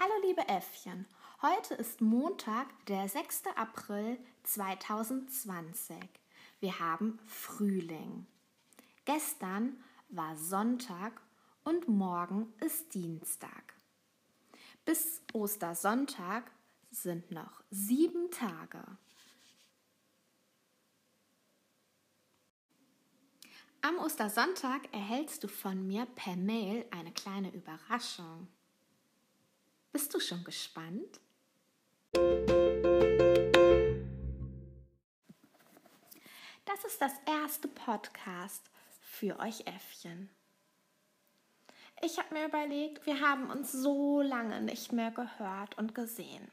Hallo liebe Äffchen, heute ist Montag, der 6. April 2020. Wir haben Frühling. Gestern war Sonntag und morgen ist Dienstag. Bis Ostersonntag sind noch sieben Tage. Am Ostersonntag erhältst du von mir per Mail eine kleine Überraschung. Bist du schon gespannt? Das ist das erste Podcast für euch Äffchen. Ich habe mir überlegt, wir haben uns so lange nicht mehr gehört und gesehen.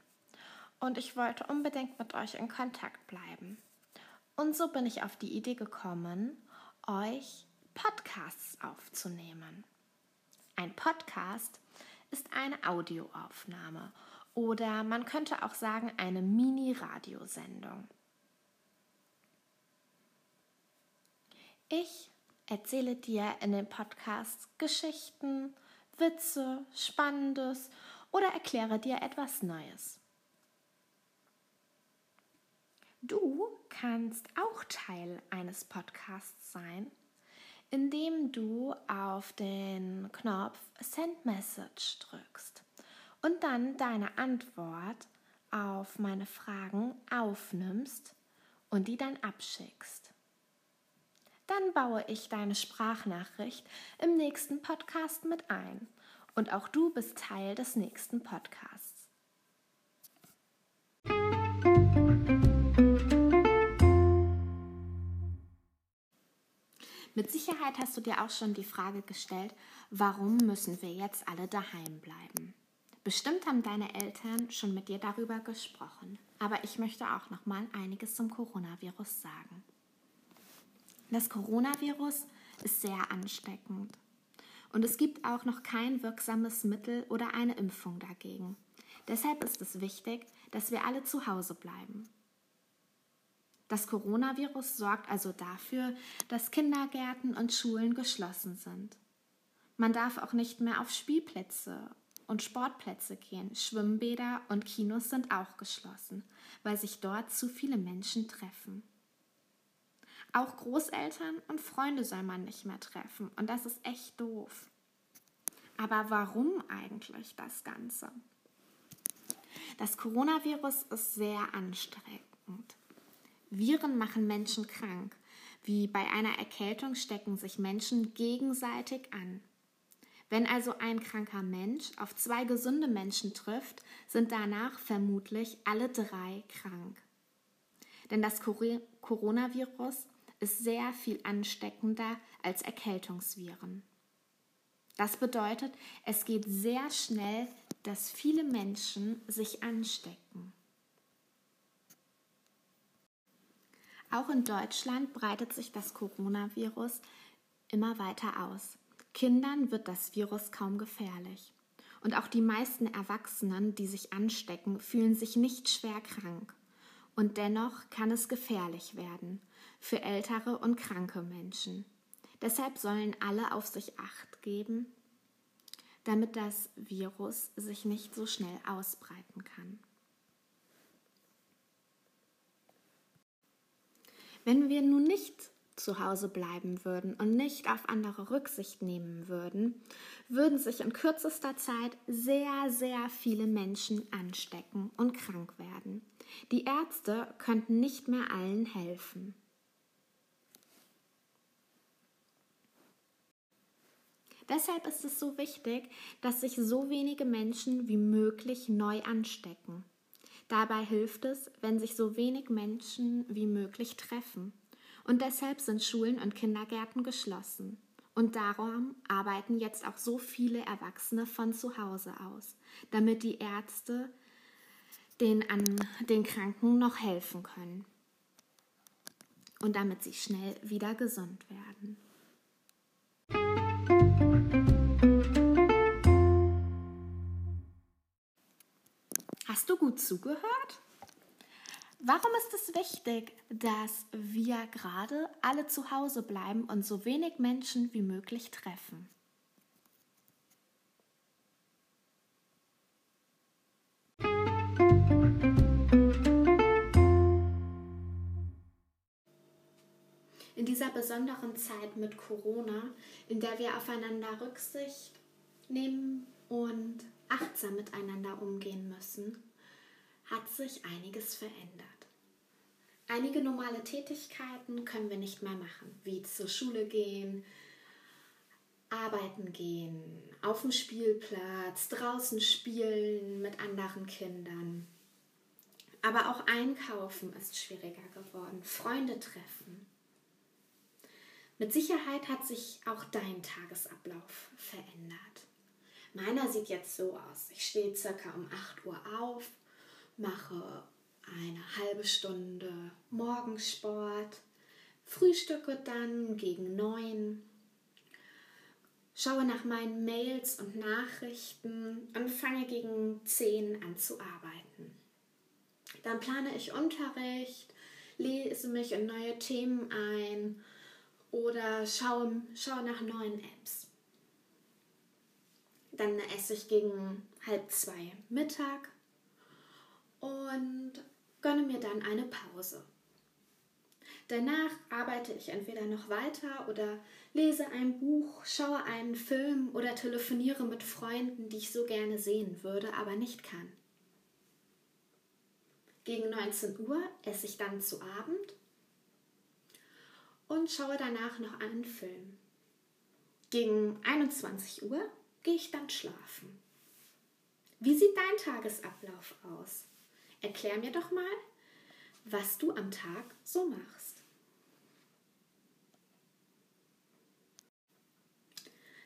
Und ich wollte unbedingt mit euch in Kontakt bleiben. Und so bin ich auf die Idee gekommen, euch Podcasts aufzunehmen. Ein Podcast ist eine Audioaufnahme oder man könnte auch sagen eine Mini-Radiosendung. Ich erzähle dir in den Podcasts Geschichten, Witze, Spannendes oder erkläre dir etwas Neues. Du kannst auch Teil eines Podcasts sein indem du auf den Knopf Send Message drückst und dann deine Antwort auf meine Fragen aufnimmst und die dann abschickst. Dann baue ich deine Sprachnachricht im nächsten Podcast mit ein und auch du bist Teil des nächsten Podcasts. Mit Sicherheit hast du dir auch schon die Frage gestellt, warum müssen wir jetzt alle daheim bleiben? Bestimmt haben deine Eltern schon mit dir darüber gesprochen, aber ich möchte auch noch mal einiges zum Coronavirus sagen. Das Coronavirus ist sehr ansteckend und es gibt auch noch kein wirksames Mittel oder eine Impfung dagegen. Deshalb ist es wichtig, dass wir alle zu Hause bleiben. Das Coronavirus sorgt also dafür, dass Kindergärten und Schulen geschlossen sind. Man darf auch nicht mehr auf Spielplätze und Sportplätze gehen. Schwimmbäder und Kinos sind auch geschlossen, weil sich dort zu viele Menschen treffen. Auch Großeltern und Freunde soll man nicht mehr treffen und das ist echt doof. Aber warum eigentlich das Ganze? Das Coronavirus ist sehr anstrengend. Viren machen Menschen krank. Wie bei einer Erkältung stecken sich Menschen gegenseitig an. Wenn also ein kranker Mensch auf zwei gesunde Menschen trifft, sind danach vermutlich alle drei krank. Denn das Coronavirus ist sehr viel ansteckender als Erkältungsviren. Das bedeutet, es geht sehr schnell, dass viele Menschen sich anstecken. Auch in Deutschland breitet sich das Coronavirus immer weiter aus. Kindern wird das Virus kaum gefährlich. Und auch die meisten Erwachsenen, die sich anstecken, fühlen sich nicht schwer krank. Und dennoch kann es gefährlich werden für ältere und kranke Menschen. Deshalb sollen alle auf sich acht geben, damit das Virus sich nicht so schnell ausbreiten kann. Wenn wir nun nicht zu Hause bleiben würden und nicht auf andere Rücksicht nehmen würden, würden sich in kürzester Zeit sehr, sehr viele Menschen anstecken und krank werden. Die Ärzte könnten nicht mehr allen helfen. Deshalb ist es so wichtig, dass sich so wenige Menschen wie möglich neu anstecken. Dabei hilft es, wenn sich so wenig Menschen wie möglich treffen. Und deshalb sind Schulen und Kindergärten geschlossen. Und darum arbeiten jetzt auch so viele Erwachsene von zu Hause aus, damit die Ärzte den, an den Kranken noch helfen können. Und damit sie schnell wieder gesund werden. Hast du gut zugehört? Warum ist es wichtig, dass wir gerade alle zu Hause bleiben und so wenig Menschen wie möglich treffen? In dieser besonderen Zeit mit Corona, in der wir aufeinander Rücksicht nehmen und achtsam miteinander umgehen müssen, hat sich einiges verändert. Einige normale Tätigkeiten können wir nicht mehr machen, wie zur Schule gehen, arbeiten gehen, auf dem Spielplatz, draußen spielen mit anderen Kindern. Aber auch einkaufen ist schwieriger geworden, Freunde treffen. Mit Sicherheit hat sich auch dein Tagesablauf verändert. Meiner sieht jetzt so aus. Ich stehe circa um 8 Uhr auf, mache eine halbe Stunde Morgensport, frühstücke dann gegen 9 schaue nach meinen Mails und Nachrichten und fange gegen 10 an zu arbeiten. Dann plane ich Unterricht, lese mich in neue Themen ein oder schaue, schaue nach neuen Apps. Dann esse ich gegen halb zwei Mittag und gönne mir dann eine Pause. Danach arbeite ich entweder noch weiter oder lese ein Buch, schaue einen Film oder telefoniere mit Freunden, die ich so gerne sehen würde, aber nicht kann. Gegen 19 Uhr esse ich dann zu Abend und schaue danach noch einen Film. Gegen 21 Uhr gehe ich dann schlafen. Wie sieht dein Tagesablauf aus? Erklär mir doch mal, was du am Tag so machst.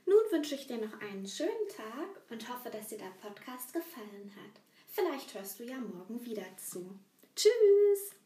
Nun wünsche ich dir noch einen schönen Tag und hoffe, dass dir der Podcast gefallen hat. Vielleicht hörst du ja morgen wieder zu. Tschüss!